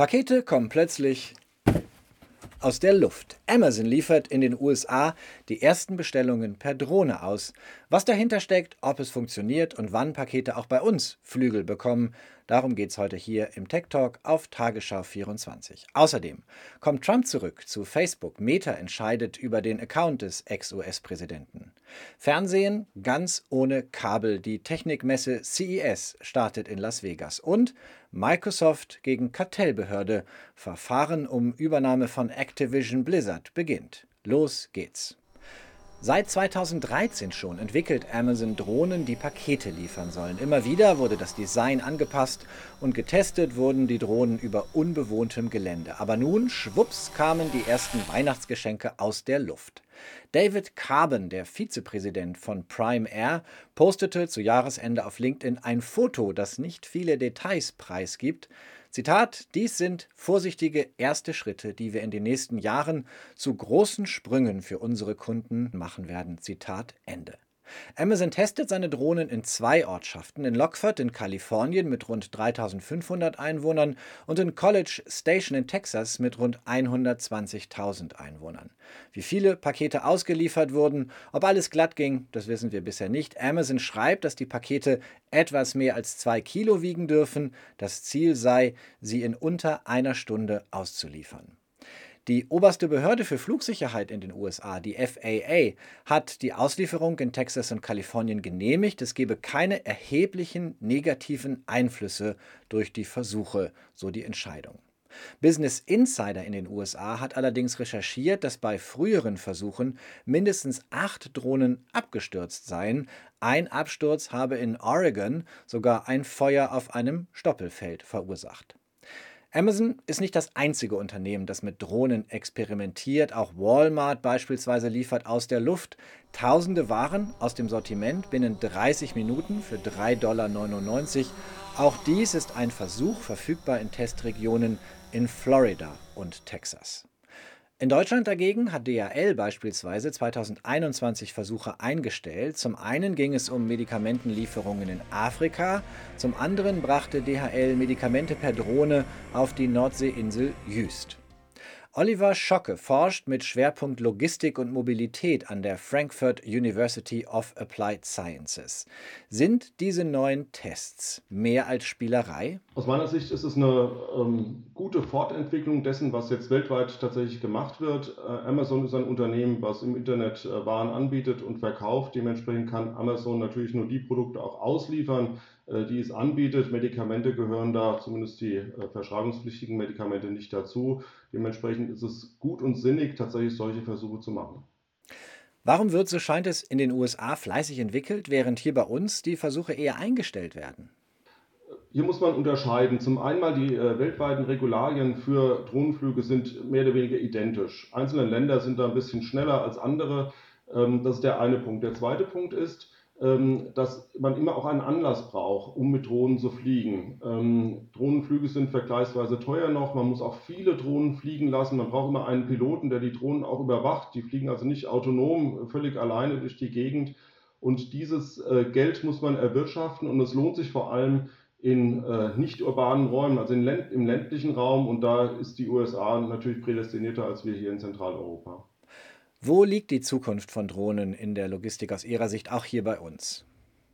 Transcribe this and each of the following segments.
Pakete kommen plötzlich aus der Luft. Amazon liefert in den USA die ersten Bestellungen per Drohne aus. Was dahinter steckt, ob es funktioniert und wann Pakete auch bei uns Flügel bekommen, darum geht es heute hier im Tech Talk auf Tagesschau 24. Außerdem kommt Trump zurück zu Facebook. Meta entscheidet über den Account des Ex-US-Präsidenten. Fernsehen ganz ohne Kabel. Die Technikmesse CES startet in Las Vegas. Und Microsoft gegen Kartellbehörde. Verfahren um Übernahme von Activision Blizzard beginnt. Los geht's. Seit 2013 schon entwickelt Amazon Drohnen, die Pakete liefern sollen. Immer wieder wurde das Design angepasst und getestet wurden die Drohnen über unbewohntem Gelände. Aber nun, schwupps, kamen die ersten Weihnachtsgeschenke aus der Luft. David Carbon, der Vizepräsident von Prime Air, postete zu Jahresende auf LinkedIn ein Foto, das nicht viele Details preisgibt. Zitat, dies sind vorsichtige erste Schritte, die wir in den nächsten Jahren zu großen Sprüngen für unsere Kunden machen werden. Zitat Ende. Amazon testet seine Drohnen in zwei Ortschaften, in Lockford in Kalifornien mit rund 3500 Einwohnern und in College Station in Texas mit rund 120.000 Einwohnern. Wie viele Pakete ausgeliefert wurden, ob alles glatt ging, das wissen wir bisher nicht. Amazon schreibt, dass die Pakete etwas mehr als zwei Kilo wiegen dürfen. Das Ziel sei, sie in unter einer Stunde auszuliefern. Die oberste Behörde für Flugsicherheit in den USA, die FAA, hat die Auslieferung in Texas und Kalifornien genehmigt. Es gebe keine erheblichen negativen Einflüsse durch die Versuche, so die Entscheidung. Business Insider in den USA hat allerdings recherchiert, dass bei früheren Versuchen mindestens acht Drohnen abgestürzt seien. Ein Absturz habe in Oregon sogar ein Feuer auf einem Stoppelfeld verursacht. Amazon ist nicht das einzige Unternehmen, das mit Drohnen experimentiert. Auch Walmart beispielsweise liefert aus der Luft tausende Waren aus dem Sortiment binnen 30 Minuten für 3,99 Dollar. Auch dies ist ein Versuch, verfügbar in Testregionen in Florida und Texas. In Deutschland dagegen hat DHL beispielsweise 2021 Versuche eingestellt. Zum einen ging es um Medikamentenlieferungen in Afrika, zum anderen brachte DHL Medikamente per Drohne auf die Nordseeinsel Jüst. Oliver Schocke forscht mit Schwerpunkt Logistik und Mobilität an der Frankfurt University of Applied Sciences. Sind diese neuen Tests mehr als Spielerei? Aus meiner Sicht ist es eine ähm, gute Fortentwicklung dessen, was jetzt weltweit tatsächlich gemacht wird. Äh, Amazon ist ein Unternehmen, was im Internet äh, Waren anbietet und verkauft. Dementsprechend kann Amazon natürlich nur die Produkte auch ausliefern, die es anbietet. Medikamente gehören da, zumindest die äh, verschreibungspflichtigen Medikamente, nicht dazu. Dementsprechend ist es gut und sinnig, tatsächlich solche Versuche zu machen. Warum wird, so scheint es, in den USA fleißig entwickelt, während hier bei uns die Versuche eher eingestellt werden? Hier muss man unterscheiden. Zum einen mal die äh, weltweiten Regularien für Drohnenflüge sind mehr oder weniger identisch. Einzelne Länder sind da ein bisschen schneller als andere. Ähm, das ist der eine Punkt. Der zweite Punkt ist, dass man immer auch einen Anlass braucht, um mit Drohnen zu fliegen. Ähm, Drohnenflüge sind vergleichsweise teuer noch, man muss auch viele Drohnen fliegen lassen, man braucht immer einen Piloten, der die Drohnen auch überwacht. Die fliegen also nicht autonom, völlig alleine durch die Gegend. Und dieses äh, Geld muss man erwirtschaften und es lohnt sich vor allem in äh, nicht urbanen Räumen, also im ländlichen Raum. Und da ist die USA natürlich prädestinierter als wir hier in Zentraleuropa. Wo liegt die Zukunft von Drohnen in der Logistik aus Ihrer Sicht, auch hier bei uns?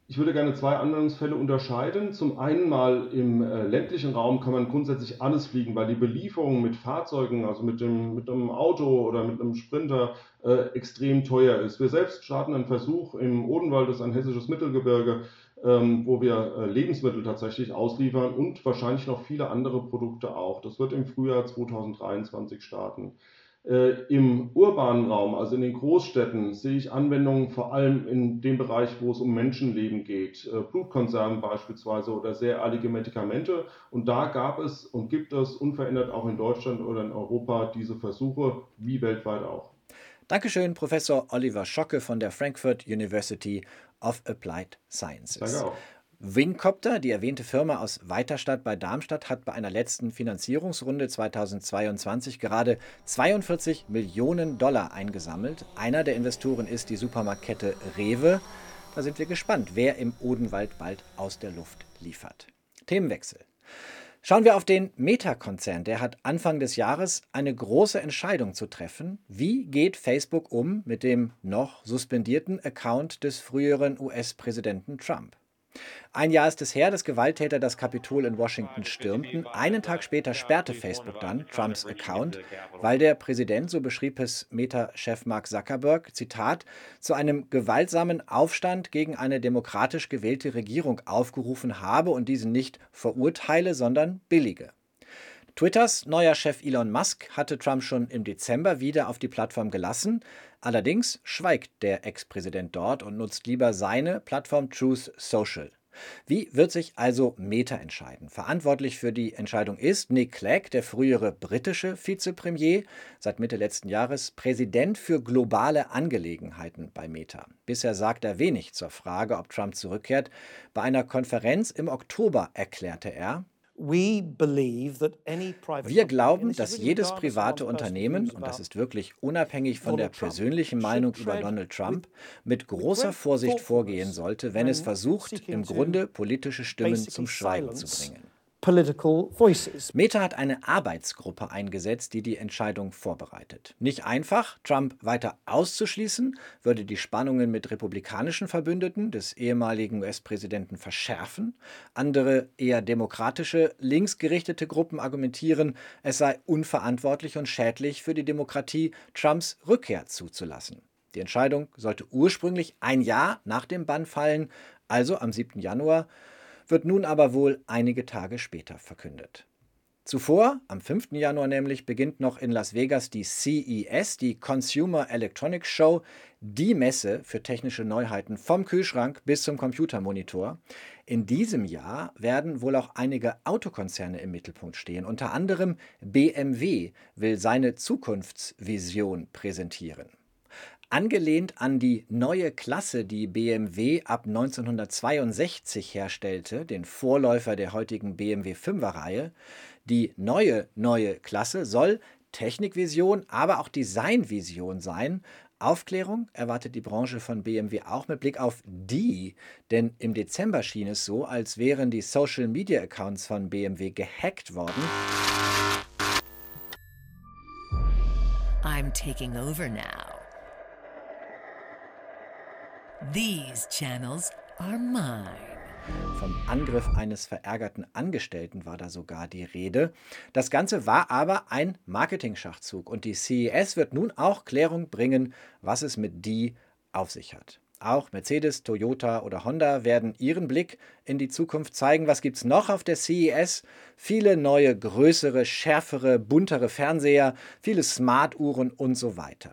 Ich würde gerne zwei Anwendungsfälle unterscheiden. Zum einen mal im äh, ländlichen Raum kann man grundsätzlich alles fliegen, weil die Belieferung mit Fahrzeugen, also mit, dem, mit einem Auto oder mit einem Sprinter, äh, extrem teuer ist. Wir selbst starten einen Versuch im Odenwald, das ist ein hessisches Mittelgebirge, ähm, wo wir äh, Lebensmittel tatsächlich ausliefern und wahrscheinlich noch viele andere Produkte auch. Das wird im Frühjahr 2023 starten. Äh, Im urbanen Raum, also in den Großstädten, sehe ich Anwendungen vor allem in dem Bereich, wo es um Menschenleben geht. Äh, Blutkonserven beispielsweise oder sehr eilige Medikamente. Und da gab es und gibt es unverändert auch in Deutschland oder in Europa diese Versuche, wie weltweit auch. Dankeschön, Professor Oliver Schocke von der Frankfurt University of Applied Sciences. Danke auch. Wingcopter, die erwähnte Firma aus Weiterstadt bei Darmstadt, hat bei einer letzten Finanzierungsrunde 2022 gerade 42 Millionen Dollar eingesammelt. Einer der Investoren ist die Supermarktkette Rewe. Da sind wir gespannt, wer im Odenwald bald aus der Luft liefert. Themenwechsel. Schauen wir auf den Meta-Konzern. Der hat Anfang des Jahres eine große Entscheidung zu treffen. Wie geht Facebook um mit dem noch suspendierten Account des früheren US-Präsidenten Trump? Ein Jahr ist es her, dass Gewalttäter das Kapitol in Washington stürmten. Einen Tag später sperrte Facebook dann Trumps Account, weil der Präsident, so beschrieb es Meta-Chef Mark Zuckerberg, Zitat, zu einem gewaltsamen Aufstand gegen eine demokratisch gewählte Regierung aufgerufen habe und diesen nicht verurteile, sondern billige. Twitters neuer Chef Elon Musk hatte Trump schon im Dezember wieder auf die Plattform gelassen. Allerdings schweigt der Ex-Präsident dort und nutzt lieber seine Plattform Truth Social. Wie wird sich also Meta entscheiden? Verantwortlich für die Entscheidung ist Nick Clegg, der frühere britische Vizepremier, seit Mitte letzten Jahres Präsident für globale Angelegenheiten bei Meta. Bisher sagt er wenig zur Frage, ob Trump zurückkehrt. Bei einer Konferenz im Oktober erklärte er, wir glauben, dass jedes private Unternehmen, und das ist wirklich unabhängig von der persönlichen Meinung über Donald Trump, mit großer Vorsicht vorgehen sollte, wenn es versucht, im Grunde politische Stimmen zum Schweigen zu bringen political voices. Meta hat eine Arbeitsgruppe eingesetzt, die die Entscheidung vorbereitet. Nicht einfach, Trump weiter auszuschließen, würde die Spannungen mit republikanischen Verbündeten des ehemaligen US-Präsidenten verschärfen. Andere eher demokratische, linksgerichtete Gruppen argumentieren, es sei unverantwortlich und schädlich für die Demokratie, Trumps Rückkehr zuzulassen. Die Entscheidung sollte ursprünglich ein Jahr nach dem Bann fallen, also am 7. Januar wird nun aber wohl einige Tage später verkündet. Zuvor, am 5. Januar nämlich, beginnt noch in Las Vegas die CES, die Consumer Electronics Show, die Messe für technische Neuheiten vom Kühlschrank bis zum Computermonitor. In diesem Jahr werden wohl auch einige Autokonzerne im Mittelpunkt stehen. Unter anderem BMW will seine Zukunftsvision präsentieren. Angelehnt an die neue Klasse, die BMW ab 1962 herstellte, den Vorläufer der heutigen BMW 5er Reihe, die neue neue Klasse soll Technikvision, aber auch Designvision sein. Aufklärung erwartet die Branche von BMW auch mit Blick auf die, denn im Dezember schien es so, als wären die Social Media Accounts von BMW gehackt worden. I'm taking over now. These channels are mine. Vom Angriff eines verärgerten Angestellten war da sogar die Rede. Das Ganze war aber ein Marketing-Schachzug und die CES wird nun auch Klärung bringen, was es mit die auf sich hat. Auch Mercedes, Toyota oder Honda werden ihren Blick in die Zukunft zeigen. Was gibt es noch auf der CES? Viele neue, größere, schärfere, buntere Fernseher, viele Smart-Uhren und so weiter.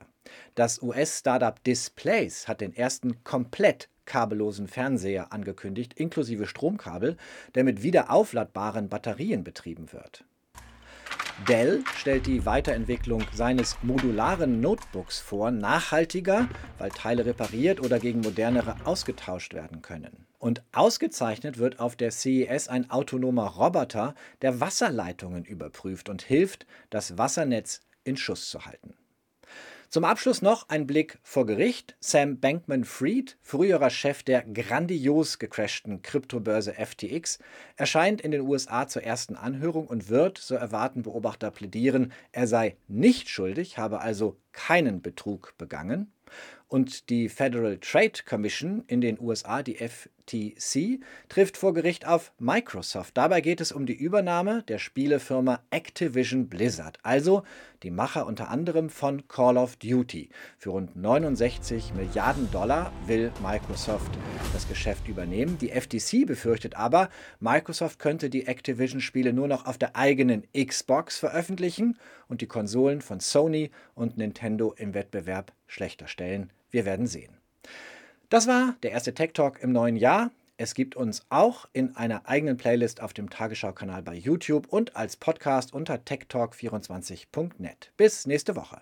Das US-Startup Displays hat den ersten komplett kabellosen Fernseher angekündigt, inklusive Stromkabel, der mit wiederaufladbaren Batterien betrieben wird. Dell stellt die Weiterentwicklung seines modularen Notebooks vor, nachhaltiger, weil Teile repariert oder gegen modernere ausgetauscht werden können. Und ausgezeichnet wird auf der CES ein autonomer Roboter, der Wasserleitungen überprüft und hilft, das Wassernetz in Schuss zu halten. Zum Abschluss noch ein Blick vor Gericht. Sam Bankman-Fried, früherer Chef der grandios gecrashten Kryptobörse FTX, erscheint in den USA zur ersten Anhörung und wird, so erwarten Beobachter plädieren, er sei nicht schuldig, habe also keinen Betrug begangen. Und die Federal Trade Commission in den USA, die FTC, trifft vor Gericht auf Microsoft. Dabei geht es um die Übernahme der Spielefirma Activision Blizzard, also die Macher unter anderem von Call of Duty. Für rund 69 Milliarden Dollar will Microsoft das Geschäft übernehmen. Die FTC befürchtet aber, Microsoft könnte die Activision-Spiele nur noch auf der eigenen Xbox veröffentlichen und die Konsolen von Sony und Nintendo im Wettbewerb schlechter stellen. Wir werden sehen. Das war der erste Tech Talk im neuen Jahr. Es gibt uns auch in einer eigenen Playlist auf dem Tagesschau-Kanal bei YouTube und als Podcast unter techtalk24.net. Bis nächste Woche.